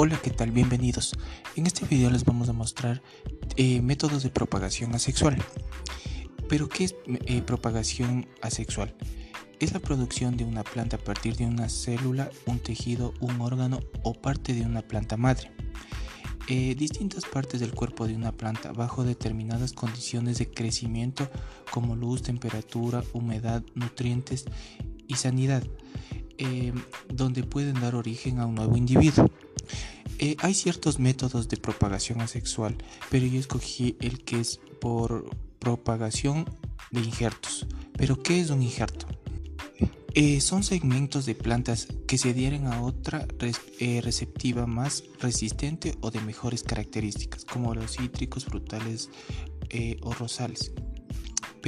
Hola, ¿qué tal? Bienvenidos. En este video les vamos a mostrar eh, métodos de propagación asexual. ¿Pero qué es eh, propagación asexual? Es la producción de una planta a partir de una célula, un tejido, un órgano o parte de una planta madre. Eh, distintas partes del cuerpo de una planta bajo determinadas condiciones de crecimiento como luz, temperatura, humedad, nutrientes y sanidad, donde pueden dar origen a un nuevo individuo. Eh, hay ciertos métodos de propagación asexual, pero yo escogí el que es por propagación de injertos. ¿Pero qué es un injerto? Eh, son segmentos de plantas que se adhieren a otra eh, receptiva más resistente o de mejores características, como los cítricos, frutales o rosales.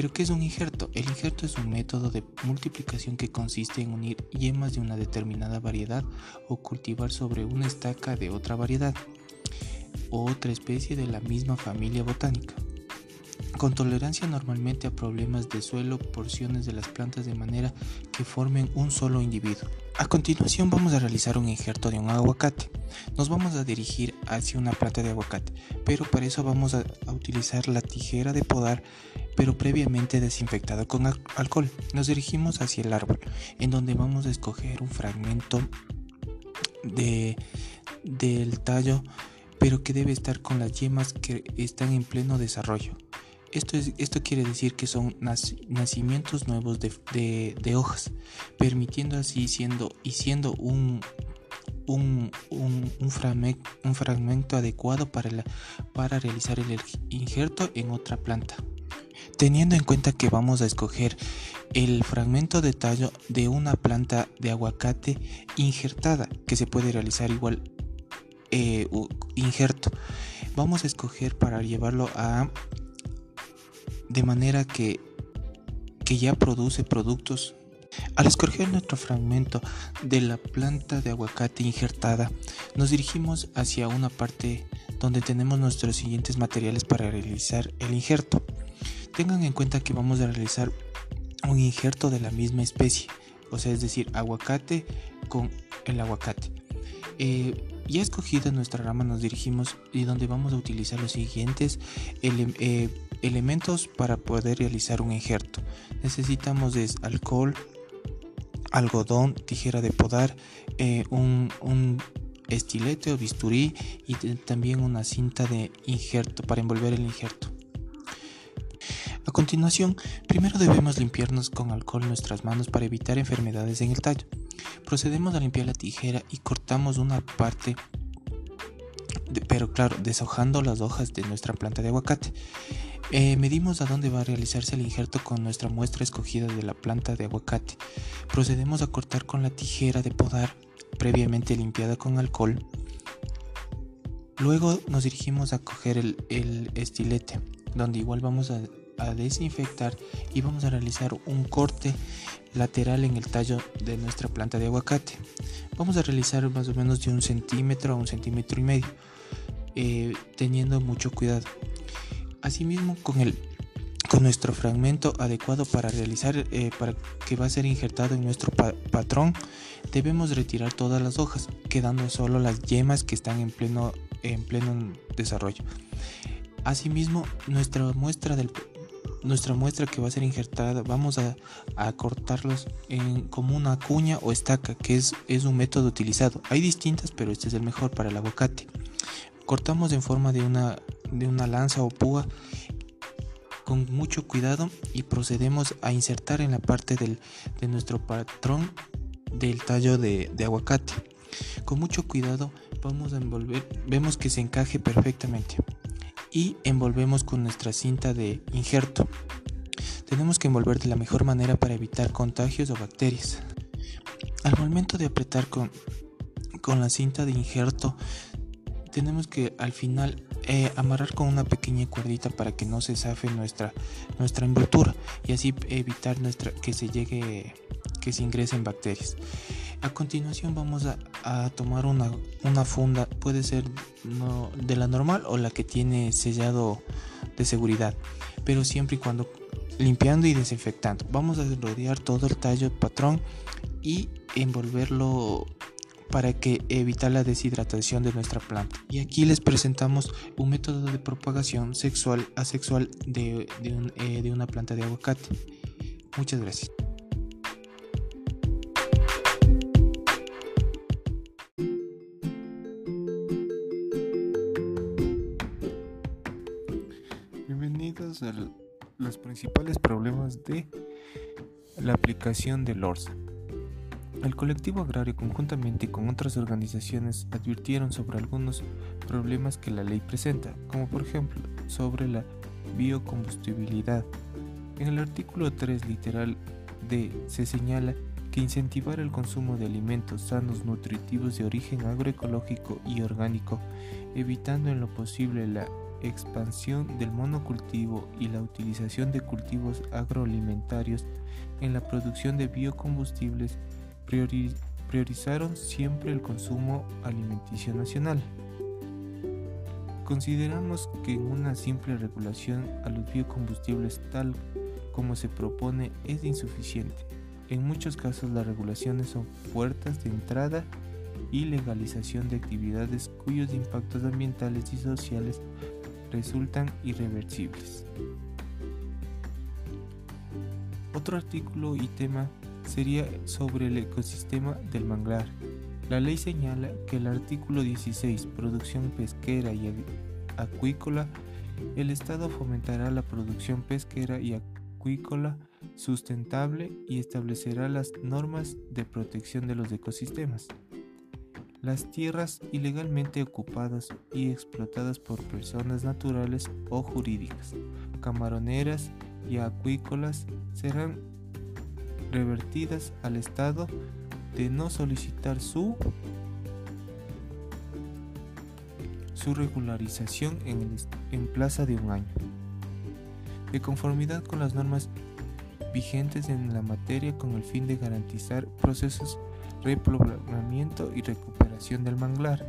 ¿Pero qué es un injerto? El injerto es un método de multiplicación que consiste en unir yemas de una determinada variedad o cultivar sobre una estaca de otra variedad o otra especie de la misma familia botánica. Con tolerancia normalmente a problemas de suelo, porciones de las plantas de manera que formen un solo individuo. A continuación vamos a realizar un injerto de un aguacate. Nos vamos a dirigir hacia una planta de aguacate, pero para eso vamos a, utilizar la tijera de podar, pero previamente desinfectada con alcohol. Nos dirigimos hacia el árbol, en donde vamos a escoger un fragmento de, del tallo, pero que debe estar con las yemas que están en pleno desarrollo. Esto, es, esto quiere decir que son nacimientos nuevos de, hojas, permitiendo así siendo y siendo un, un, un, fragmento, adecuado para, para realizar el injerto en otra planta. Teniendo en cuenta que vamos a escoger el fragmento de tallo de una planta de aguacate injertada, que se puede realizar igual eh, injerto, vamos a escoger para llevarlo a de manera que, que ya produce productos. Al escoger nuestro fragmento de la planta de aguacate injertada, nos dirigimos hacia una parte donde tenemos nuestros siguientes materiales para realizar el injerto. Tengan en cuenta que vamos a realizar un injerto de la misma especie, o sea, es decir, aguacate con el aguacate. Eh, ya escogida nuestra rama nos dirigimos y donde vamos a utilizar los siguientes eh, elementos para poder realizar un injerto. Necesitamos es alcohol, algodón, tijera de podar, eh, un, estilete o bisturí y también una cinta de injerto para envolver el injerto. A continuación, primero debemos limpiarnos con alcohol nuestras manos para evitar enfermedades en el tallo. Procedemos a limpiar la tijera y cortamos una parte, pero claro, deshojando las hojas de nuestra planta de aguacate. Eh, medimos a dónde va a realizarse el injerto con nuestra muestra escogida de la planta de aguacate. Procedemos a cortar con la tijera de podar previamente limpiada con alcohol. Luego nos dirigimos a coger el, estilete, donde igual vamos a, a, desinfectar y vamos a realizar un corte lateral en el tallo de nuestra planta de aguacate. Vamos a realizar más o menos de un centímetro a un centímetro y medio, eh, teniendo mucho cuidado. Asimismo, con el con nuestro fragmento adecuado para realizar eh, para que va a ser injertado en nuestro patrón debemos retirar todas las hojas quedando solo las yemas que están en pleno en pleno desarrollo asimismo nuestra muestra del nuestra muestra que va a ser injertada vamos a, cortarlos en, como una cuña o estaca que es, es un método utilizado. Hay distintas pero este es el mejor para el aguacate. Cortamos en forma de una de una lanza o púa con mucho cuidado y procedemos a insertar en la parte del, de nuestro patrón del tallo de, de aguacate. Con mucho cuidado vamos a envolver, vemos que se encaje perfectamente y envolvemos con nuestra cinta de injerto. Tenemos que envolver de la mejor manera para evitar contagios o bacterias. Al momento de apretar con, con la cinta de injerto, tenemos que al final eh, amarrar con una pequeña cuerdita para que no se zafe nuestra, nuestra envoltura y así evitar nuestra, que se llegue que se ingresen bacterias. A continuación vamos a, tomar una, una, funda, puede ser de la normal o la que tiene sellado de seguridad, pero siempre y cuando limpiando y desinfectando. Vamos a rodear todo el tallo patrón y envolverlo para que evitar la deshidratación de nuestra planta. Y aquí les presentamos un método de propagación sexual asexual de, de, eh, de una planta de aguacate. Muchas gracias. Los principales problemas de la aplicación del ORSA. El colectivo agrario conjuntamente con otras organizaciones advirtieron sobre algunos problemas que la ley presenta, como por ejemplo sobre la biocombustibilidad. En el artículo 3 literal D se señala que incentivar el consumo de alimentos sanos, nutritivos de origen agroecológico y orgánico, evitando en lo posible la expansión del monocultivo y la utilización de cultivos agroalimentarios en la producción de biocombustibles priorizaron siempre el consumo alimenticio nacional. Consideramos que una simple regulación a los biocombustibles tal como se propone es insuficiente. En muchos casos las regulaciones son puertas de entrada y legalización de actividades cuyos impactos ambientales y sociales resultan irreversibles. Otro artículo y tema sería sobre el ecosistema del manglar. La ley señala que el artículo 16, producción pesquera y acuícola, el Estado fomentará la producción pesquera y acuícola sustentable y establecerá las normas de protección de los ecosistemas. Las tierras ilegalmente ocupadas y explotadas por personas naturales o jurídicas, camaroneras y acuícolas serán revertidas al Estado de no solicitar su, su regularización en, el, en plaza de un año. De conformidad con las normas vigentes en la materia con el fin de garantizar procesos repoblamiento y recuperación del manglar,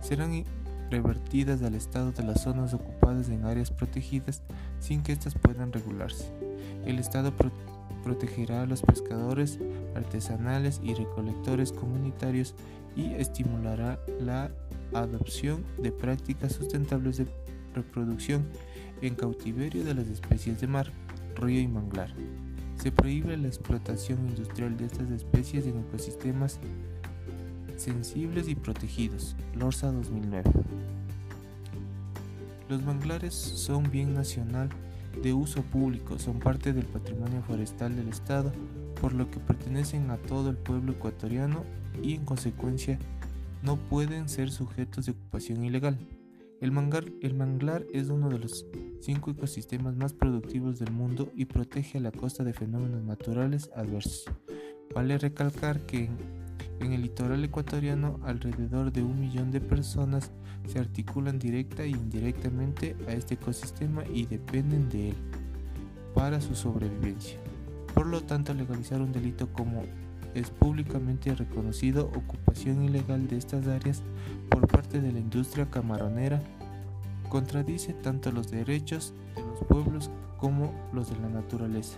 serán revertidas al estado de las zonas ocupadas en áreas protegidas sin que éstas puedan regularse. El Estado protegerá a los pescadores artesanales y recolectores comunitarios y estimulará la adopción de prácticas sustentables de reproducción en cautiverio de las especies de mar, río y manglar. Se prohíbe la explotación industrial de estas especies en ecosistemas sensibles y protegidos. Lorsa 2009. Los manglares son bien nacional de uso público, son parte del patrimonio forestal del Estado, por lo que pertenecen a todo el pueblo ecuatoriano y en consecuencia no pueden ser sujetos de ocupación ilegal. El manglar, es uno de los cinco ecosistemas más productivos del mundo y protege a la costa de fenómenos naturales adversos. Vale recalcar que en el litoral ecuatoriano alrededor de un millón de personas se articulan directa e indirectamente a este ecosistema y dependen de él para su sobrevivencia. Por lo tanto, legalizar un delito como es públicamente reconocido ocupación ilegal de estas áreas por parte de la industria camaronera contradice tanto los derechos de los pueblos como los de la naturaleza.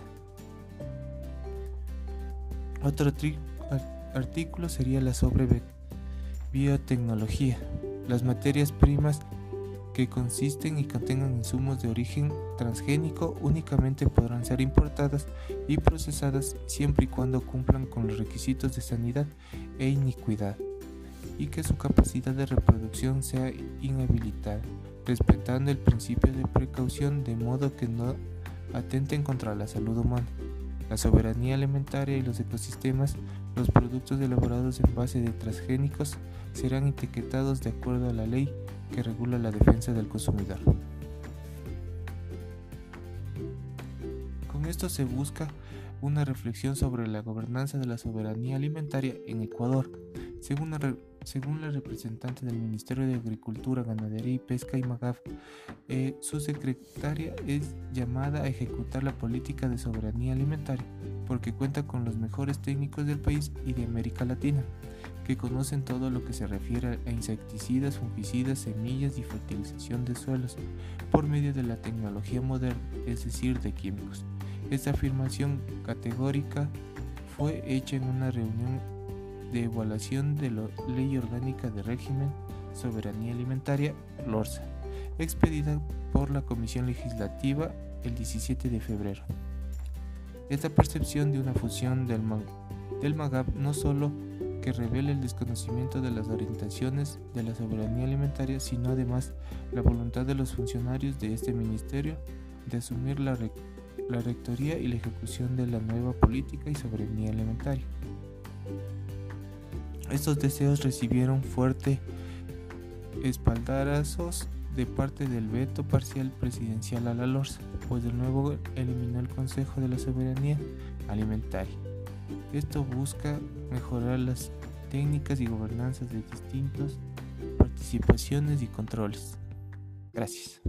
Otro artículo sería la sobre biotecnología. Las materias primas que consisten y contengan insumos de origen transgénico únicamente podrán ser importadas y procesadas siempre y cuando cumplan con los requisitos de sanidad e iniquidad y que su capacidad de reproducción sea inhabilitada, respetando el principio de precaución de modo que no atenten contra la salud humana la soberanía alimentaria y los ecosistemas, los productos elaborados en base de transgénicos serán etiquetados de acuerdo a la ley que regula la defensa del consumidor. Con esto se busca una reflexión sobre la gobernanza de la soberanía alimentaria en Ecuador, según según la representante del Ministerio de Agricultura, Ganadería y Pesca y MAGAF, eh, su secretaria es llamada a ejecutar la política de soberanía alimentaria porque cuenta con los mejores técnicos del país y de América Latina, que conocen todo lo que se refiere a insecticidas, fungicidas, semillas y fertilización de suelos por medio de la tecnología moderna, es decir, de químicos. Esta afirmación categórica fue hecha en una reunión de Evaluación de la Ley Orgánica de Régimen Soberanía Alimentaria, LORSA, expedida por la Comisión Legislativa el 17 de febrero. Esta percepción de una fusión del, del MAGAP no solo que revela el desconocimiento de las orientaciones de la soberanía alimentaria, sino además la voluntad de los funcionarios de este ministerio de asumir la, la rectoría y la ejecución de la nueva política y soberanía alimentaria. Estos deseos recibieron fuerte espaldarazos de parte del veto parcial presidencial a la LORSA, pues de nuevo eliminó el Consejo de la Soberanía Alimentaria. Esto busca mejorar las técnicas y gobernanzas de distintas participaciones y controles. Gracias.